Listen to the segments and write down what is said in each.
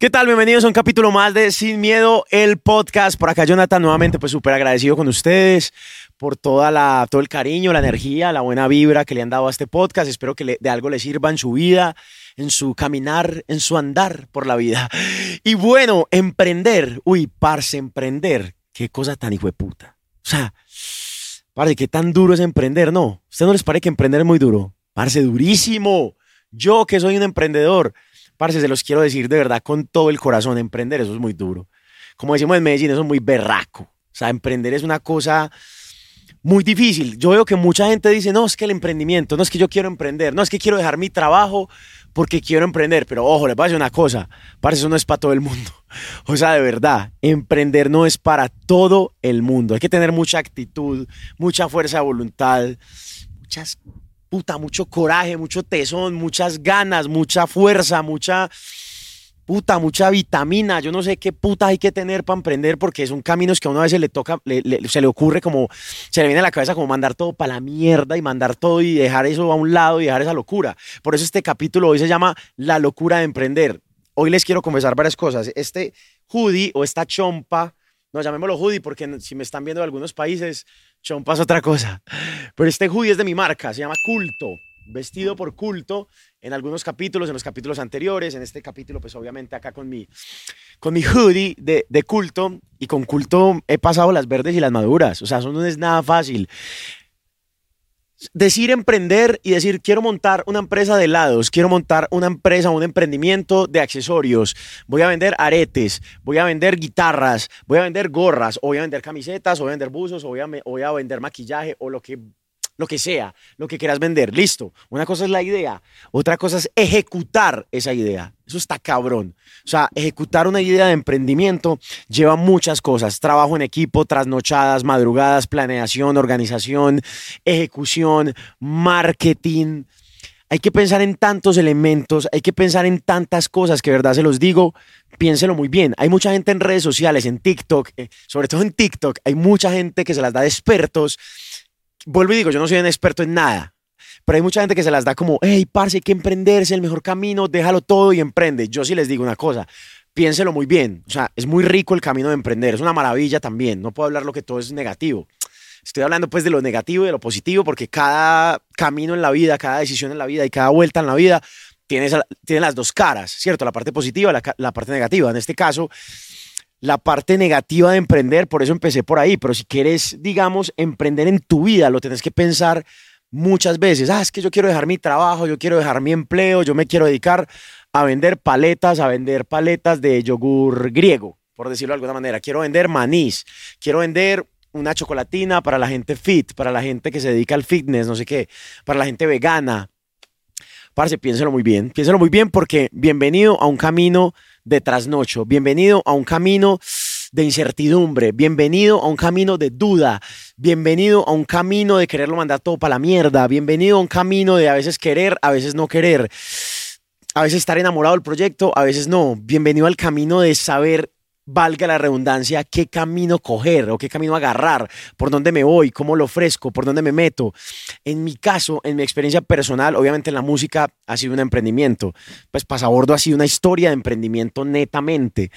¿Qué tal? Bienvenidos a un capítulo más de Sin Miedo, el podcast. Por acá Jonathan, nuevamente pues súper agradecido con ustedes por toda la, todo el cariño, la energía, la buena vibra que le han dado a este podcast. Espero que de algo le sirva en su vida, en su caminar, en su andar por la vida. Y bueno, emprender. Uy, parce, emprender. Qué cosa tan hijo de puta. O sea, parce, qué tan duro es emprender, ¿no? ¿Usted no les parece que emprender es muy duro? Parce, durísimo. Yo que soy un emprendedor Parce, se los quiero decir de verdad con todo el corazón, emprender eso es muy duro. Como decimos en Medellín, eso es muy berraco. O sea, emprender es una cosa muy difícil. Yo veo que mucha gente dice, no, es que el emprendimiento, no es que yo quiero emprender, no es que quiero dejar mi trabajo porque quiero emprender, pero ojo, les voy a decir una cosa, parce, eso no es para todo el mundo. O sea, de verdad, emprender no es para todo el mundo. Hay que tener mucha actitud, mucha fuerza de voluntad, muchas puta, mucho coraje, mucho tesón, muchas ganas, mucha fuerza, mucha puta, mucha vitamina. Yo no sé qué puta hay que tener para emprender porque son caminos que a uno a veces le toca, se le ocurre como, se le viene a la cabeza como mandar todo para la mierda y mandar todo y dejar eso a un lado y dejar esa locura. Por eso este capítulo hoy se llama La locura de emprender. Hoy les quiero confesar varias cosas. Este hoodie o esta chompa, no llamémoslo hoodie porque si me están viendo de algunos países, chompa es otra cosa. Pero este hoodie es de mi marca, se llama Culto, vestido por Culto en algunos capítulos, en los capítulos anteriores, en este capítulo pues obviamente acá con mi, con mi hoodie de, de Culto. Y con Culto he pasado las verdes y las maduras, o sea, eso no es nada fácil decir emprender y decir quiero montar una empresa de helados, quiero montar una empresa, un emprendimiento de accesorios, voy a vender aretes, voy a vender guitarras, voy a vender gorras, voy a vender camisetas, o voy a vender buzos, voy a vender maquillaje, o lo que lo que sea, lo que quieras vender, listo. Una cosa es la idea, otra cosa es ejecutar esa idea. Eso está cabrón. O sea, ejecutar una idea de emprendimiento lleva muchas cosas. Trabajo en equipo, trasnochadas, madrugadas, planeación, organización, ejecución, marketing. Hay que pensar en tantos elementos, hay que pensar en tantas cosas que, verdad, se los digo, piénselo muy bien. Hay mucha gente en redes sociales, en TikTok, eh, sobre todo en TikTok, hay mucha gente que se las da de expertos vuelvo y digo, yo no soy un experto en nada, pero hay mucha gente que se las da como, hey, parce, hay que emprender, es el mejor camino, déjalo todo y emprende. Yo sí les digo una cosa, piénselo muy bien, o sea, es muy rico el camino de emprender, es una maravilla también, no puedo hablar lo que todo es negativo. Estoy hablando pues de lo negativo y de lo positivo porque cada camino en la vida, cada decisión en la vida y cada vuelta en la vida tiene, tiene las dos caras, ¿cierto? La parte positiva, la, la parte negativa. En este caso, la parte negativa de emprender, por eso empecé por ahí, pero si quieres, digamos, emprender en tu vida, lo tienes que pensar muchas veces, ah, es que yo quiero dejar mi trabajo, yo quiero dejar mi empleo, yo me quiero dedicar a vender paletas, a vender paletas de yogur griego, por decirlo de alguna manera, quiero vender manís, quiero vender una chocolatina para la gente fit, para la gente que se dedica al fitness, no sé qué, para la gente vegana. Parce, piénselo muy bien, piénselo muy bien porque bienvenido a un camino de trasnocho, bienvenido a un camino de incertidumbre, bienvenido a un camino de duda, bienvenido a un camino de quererlo mandar todo para la mierda, bienvenido a un camino de a veces querer, a veces no querer, a veces estar enamorado del proyecto, a veces no, bienvenido al camino de saber valga la redundancia, qué camino coger o qué camino agarrar, por dónde me voy, cómo lo ofrezco, por dónde me meto. En mi caso, en mi experiencia personal, obviamente en la música ha sido un emprendimiento. Pues Pasabordo ha sido una historia de emprendimiento netamente,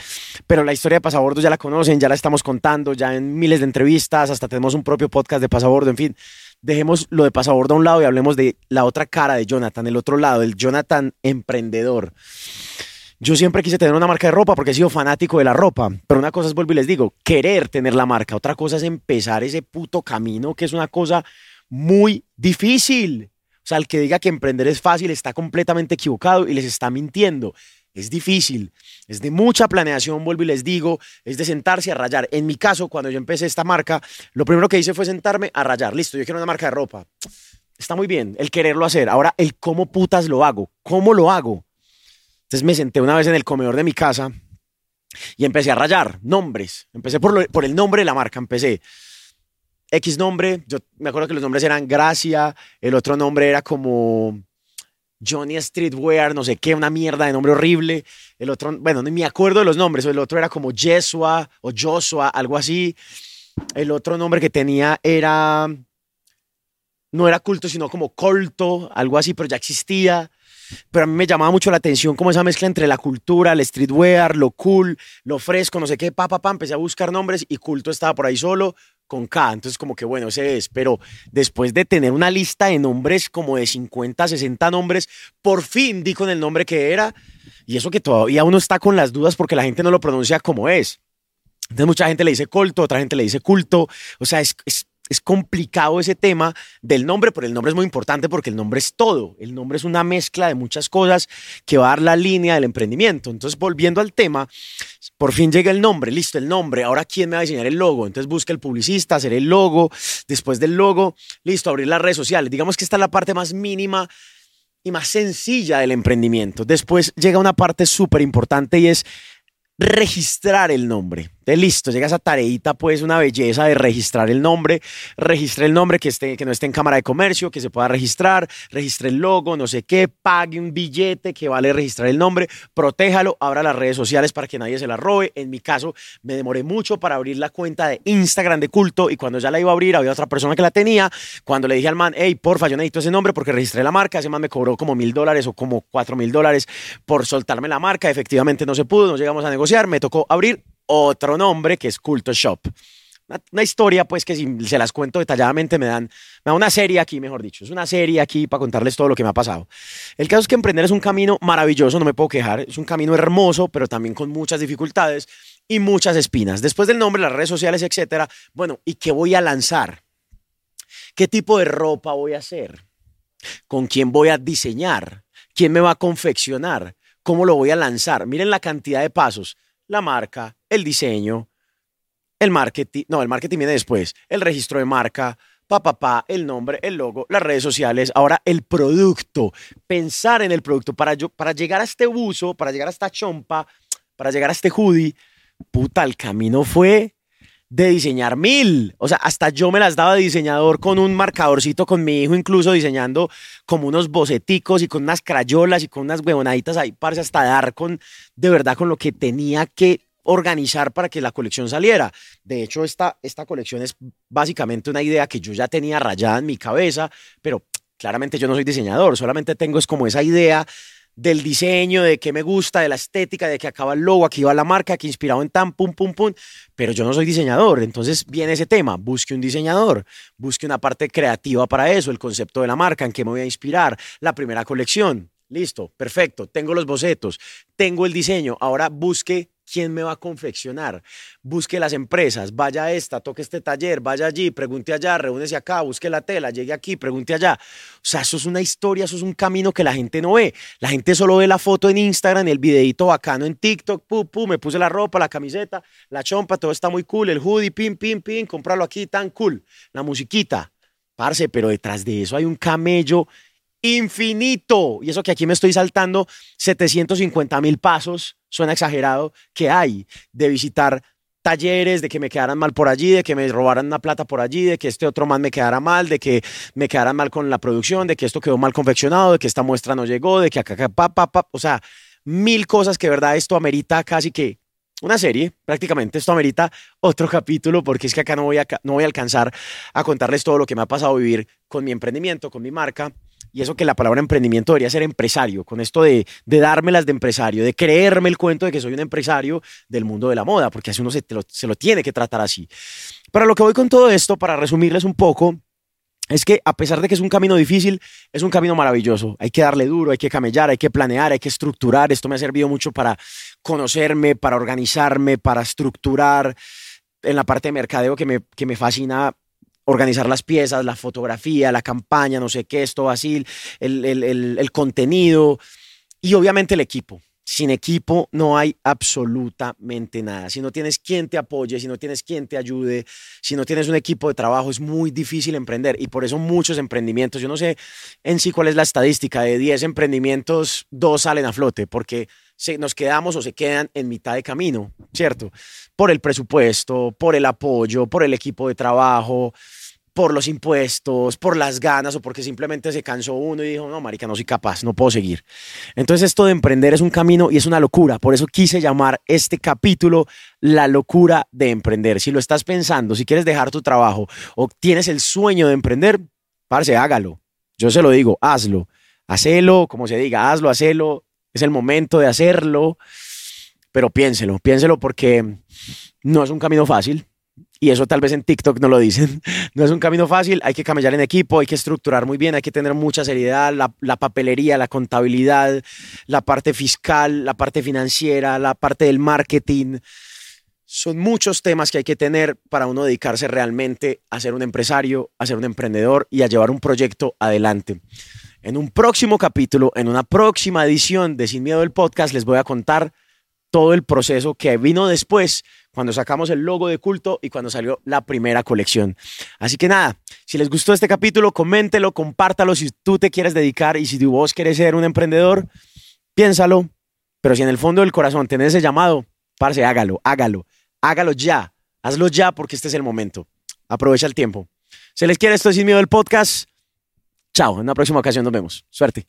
pero la historia de Pasabordo ya la conocen, ya la estamos contando, ya en miles de entrevistas, hasta tenemos un propio podcast de Pasabordo, en fin. Dejemos lo de Pasabordo a un lado y hablemos de la otra cara de Jonathan, el otro lado, el Jonathan emprendedor. Yo siempre quise tener una marca de ropa porque he sido fanático de la ropa, pero una cosa es, vuelvo y les digo, querer tener la marca, otra cosa es empezar ese puto camino que es una cosa muy difícil. O sea, el que diga que emprender es fácil está completamente equivocado y les está mintiendo. Es difícil, es de mucha planeación, vuelvo y les digo, es de sentarse a rayar. En mi caso, cuando yo empecé esta marca, lo primero que hice fue sentarme a rayar. Listo, yo quiero una marca de ropa. Está muy bien el quererlo hacer. Ahora, el cómo putas lo hago. ¿Cómo lo hago? Entonces me senté una vez en el comedor de mi casa y empecé a rayar nombres. Empecé por, el nombre de la marca, empecé. X nombre, yo me acuerdo que los nombres eran Gracia, el otro nombre era como Johnny Streetwear, no sé qué, una mierda de nombre horrible. El otro, bueno, no me acuerdo de los nombres, el otro era como Jesua o Joshua, algo así. El otro nombre que tenía era, no era culto, sino como colto, algo así, pero ya existía. Pero a mí me llamaba mucho la atención como esa mezcla entre la cultura, el streetwear, lo cool, lo fresco, no sé qué, pa, pa, pa, empecé a buscar nombres y culto estaba por ahí solo con K, entonces como que bueno, ese es, pero después de tener una lista de nombres como de 50, 60 nombres, por fin di con el nombre que era, y eso que todavía uno está con las dudas porque la gente no lo pronuncia como es. Entonces mucha gente le dice colto, otra gente le dice culto, o sea, es es complicado ese tema del nombre, pero el nombre es muy importante porque el nombre es todo. El nombre es una mezcla de muchas cosas que va a dar la línea del emprendimiento. Entonces, volviendo al tema, por fin llega el nombre, listo, el nombre. Ahora, ¿quién me va a diseñar el logo? Entonces, busca el publicista, hacer el logo. Después del logo, listo, abrir las redes sociales. Digamos que esta es la parte más mínima y más sencilla del emprendimiento. Después llega una parte súper importante y es registrar el nombre. Listo, llega esa tareita, pues una belleza de registrar el nombre, registre el nombre que, esté, que no esté en cámara de comercio, que se pueda registrar, registre el logo, no sé qué, pague un billete que vale registrar el nombre, protéjalo, abra las redes sociales para que nadie se la robe. En mi caso, me demoré mucho para abrir la cuenta de Instagram de culto y cuando ya la iba a abrir, había otra persona que la tenía. Cuando le dije al man, hey, porfa, yo necesito ese nombre porque registré la marca, ese man me cobró como mil dólares o como cuatro mil dólares por soltarme la marca. Efectivamente no se pudo, no llegamos a negociar, me tocó abrir otro nombre que es Culto Shop. Una, historia, pues, que si se las cuento detalladamente me dan, me da una serie aquí, mejor dicho. Es una serie aquí para contarles todo lo que me ha pasado. El caso es que emprender es un camino maravilloso, no me puedo quejar. Es un camino hermoso, pero también con muchas dificultades y muchas espinas. Después del nombre, las redes sociales, etcétera. Bueno, ¿y qué voy a lanzar? ¿Qué tipo de ropa voy a hacer? ¿Con quién voy a diseñar? ¿Quién me va a confeccionar? ¿Cómo lo voy a lanzar? Miren la cantidad de pasos la marca, el diseño, el marketing, no, el marketing viene después, el registro de marca, papá, pa, el nombre, el logo, las redes sociales, ahora el producto, pensar en el producto. Para, yo, para llegar a este buzo, para llegar a esta chompa, para llegar a este hoodie, puta, el camino fue de diseñar mil. O sea, hasta yo me las daba diseñador con un marcadorcito con mi hijo, incluso diseñando como unos boceticos y con unas crayolas y con unas huevonaditas ahí, para hasta dar con, de verdad, con lo que tenía que organizar para que la colección saliera. De hecho, esta, esta colección es básicamente una idea que yo ya tenía rayada en mi cabeza, pero claramente yo no soy diseñador, solamente tengo es como esa idea del diseño, de qué me gusta, de la estética, de que acaba el logo, aquí va la marca, que inspirado en tan, pum, pum, pum. Pero yo no soy diseñador, entonces viene ese tema, busque un diseñador, busque una parte creativa para eso, el concepto de la marca, en qué me voy a inspirar, la primera colección. Listo, perfecto, tengo los bocetos, tengo el diseño, ahora busque ¿Quién me va a confeccionar? Busque las empresas, vaya a esta, toque este taller, vaya allí, pregunte allá, reúnese acá, busque la tela, llegue aquí, pregunte allá. O sea, eso es una historia, eso es un camino que la gente no ve. La gente solo ve la foto en Instagram, el videito bacano en TikTok, pu, pu, me puse la ropa, la camiseta, la chompa, todo está muy cool, el hoodie, pim, pim, pim, comprarlo aquí, tan cool. La musiquita, parce, pero detrás de eso hay un camello infinito. Y eso que aquí me estoy saltando 750 mil pasos, suena exagerado, que hay de visitar talleres, de que me quedaran mal por allí, de que me robaran una plata por allí, de que este otro man me quedara mal, de que me quedaran mal con la producción, de que esto quedó mal confeccionado, de que esta muestra no llegó, de que acá, pa, pa, o sea, mil cosas que verdad esto amerita casi que una serie, prácticamente. Esto amerita otro capítulo porque es que acá no voy a, no voy a alcanzar a contarles todo lo que me ha pasado vivir con mi emprendimiento, con mi marca, y eso que la palabra emprendimiento debería ser empresario, con esto de, de dármelas de empresario, de creerme el cuento de que soy un empresario del mundo de la moda, porque así uno se, lo, se lo tiene que tratar así. Para lo que voy con todo esto, para resumirles un poco, es que a pesar de que es un camino difícil, es un camino maravilloso. Hay que darle duro, hay que camellar, hay que planear, hay que estructurar. Esto me ha servido mucho para conocerme, para organizarme, para estructurar en la parte de mercadeo que me, que me fascina organizar las piezas, la fotografía, la campaña, no sé qué, esto así, el, el, el, contenido y obviamente el equipo. Sin equipo no hay absolutamente nada. Si no tienes quien te apoye, si no tienes quien te ayude, si no tienes un equipo de trabajo, es muy difícil emprender. Y por eso muchos emprendimientos, yo no sé en sí cuál es la estadística, de 10 emprendimientos, dos salen a flote, porque se, nos quedamos o se quedan en mitad de camino, ¿cierto? Por el presupuesto, por el apoyo, por el equipo de trabajo, por los impuestos, por las ganas o porque simplemente se cansó uno y dijo, no, marica, no soy capaz, no puedo seguir. Entonces esto de emprender es un camino y es una locura. Por eso quise llamar este capítulo La locura de emprender. Si lo estás pensando, si quieres dejar tu trabajo o tienes el sueño de emprender, parce, hágalo. Yo se lo digo, hazlo hacelo, como se diga, hazlo, hacelo, es el momento de hacerlo, pero piénselo, piénselo porque no es un camino fácil. Y eso tal vez en TikTok no lo dicen. No es un camino fácil, hay que camellar en equipo, hay que estructurar muy bien, hay que tener mucha seriedad, la, la, papelería, la contabilidad, la parte fiscal, la parte financiera, la parte del marketing. Son muchos temas que hay que tener para uno dedicarse realmente a ser un empresario, a ser un emprendedor y a llevar un proyecto adelante. En un próximo capítulo, en una próxima edición de Sin Miedo del Podcast, les voy a contar todo el proceso que vino después, cuando sacamos el logo de culto y cuando salió la primera colección. Así que nada, si les gustó este capítulo, coméntelo, compártalo si tú te quieres dedicar y si tu vos quieres ser un emprendedor, piénsalo. Pero si en el fondo del corazón tenés ese llamado, parce, hágalo, hágalo, hágalo ya, hazlo ya porque este es el momento. Aprovecha el tiempo. Se les quiere esto Sin Miedo del Podcast. Chao, en una próxima ocasión nos vemos. Suerte.